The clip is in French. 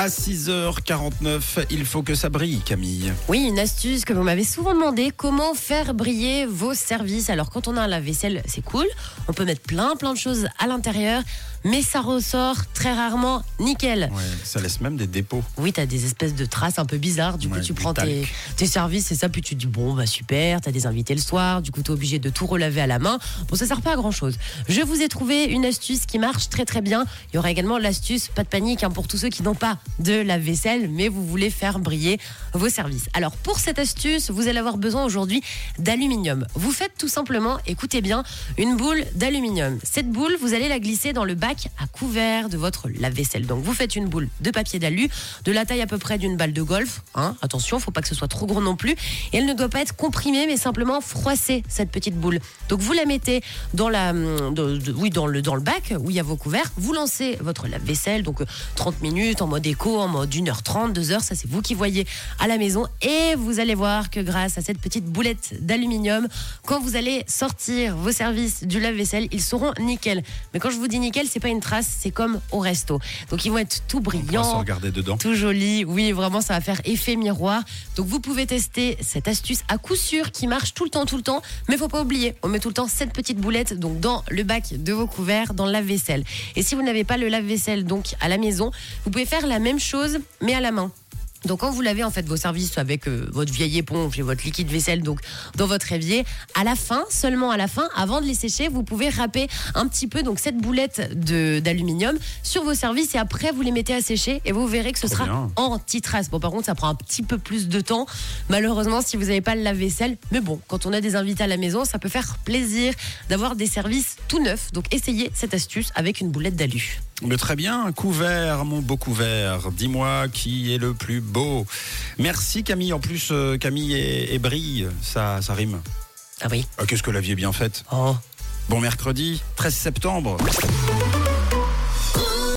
À 6h49, il faut que ça brille, Camille. Oui, une astuce que vous m'avez souvent demandé, comment faire briller vos services. Alors quand on a un lave-vaisselle, c'est cool, on peut mettre plein plein de choses à l'intérieur, mais ça ressort très rarement nickel. Ouais, ça laisse même des dépôts. Oui, tu as des espèces de traces un peu bizarres, du coup Ouais, tu prends tes, tes services et ça, puis tu te dis bon bah super, tu as des invités le soir, du coup tu es obligé de tout relaver à la main. Bon, ça sert pas à grand chose. Je vous ai trouvé une astuce qui marche très très bien. Il y aura également l'astuce, pas de panique hein, pour tous ceux qui n'ont pas de lave-vaisselle, mais vous voulez faire briller vos services. Alors pour cette astuce, vous allez avoir besoin aujourd'hui d'aluminium. Vous faites tout simplement, écoutez bien, une boule d'aluminium. Cette boule, vous allez la glisser dans le bac à couvert de votre lave-vaisselle. Donc vous faites une boule de papier d'alu, de la taille à peu près d'une balle de golf. Hein, attention, faut pas que ce soit trop gros non plus. Et elle ne doit pas être comprimée, mais simplement froissée cette petite boule. Donc vous la mettez dans la, hum, oui, dans le dans le bac où il y a vos couverts. Vous lancez votre lave-vaisselle, donc euh, 30 minutes en mode éco, en mode 1h30, 2h, ça c'est vous qui voyez à la maison. Et vous allez voir que grâce à cette petite boulette d'aluminium, quand vous allez sortir vos services du lave-vaisselle, ils seront nickel. Mais quand je vous dis nickel, c'est pas une trace, c'est comme au resto. Donc ils vont être tout brillants, regarder dedans. tout joli. Oui, vraiment, ça va faire effet miroir. Donc, vous pouvez tester cette astuce à coup sûr qui marche tout le temps, tout le temps. Mais faut pas oublier, on met tout le temps cette petite boulette donc dans le bac de vos couverts, dans le lave-vaisselle. Et si vous n'avez pas le lave-vaisselle donc à la maison, vous pouvez faire la même chose mais à la main. Donc quand vous lavez en fait vos services avec euh, votre vieille éponge et votre liquide vaisselle donc dans votre évier, à la fin, seulement à la fin, avant de les sécher, vous pouvez râper un petit peu donc cette boulette d'aluminium sur vos services et après vous les mettez à sécher et vous verrez que ce Trop sera anti-trace. Bon par contre ça prend un petit peu plus de temps malheureusement si vous n'avez pas le lave-vaisselle. Mais bon, quand on a des invités à la maison, ça peut faire plaisir d'avoir des services tout neufs. Donc essayez cette astuce avec une boulette d'alu. Mais très bien, couvert, mon beau couvert. Dis-moi qui est le plus beau. Merci Camille. En plus, euh, Camille et, et brille, ça, ça rime. Ah oui. Ah, Qu'est-ce que la vie est bien faite. Oh. Bon mercredi, 13 septembre.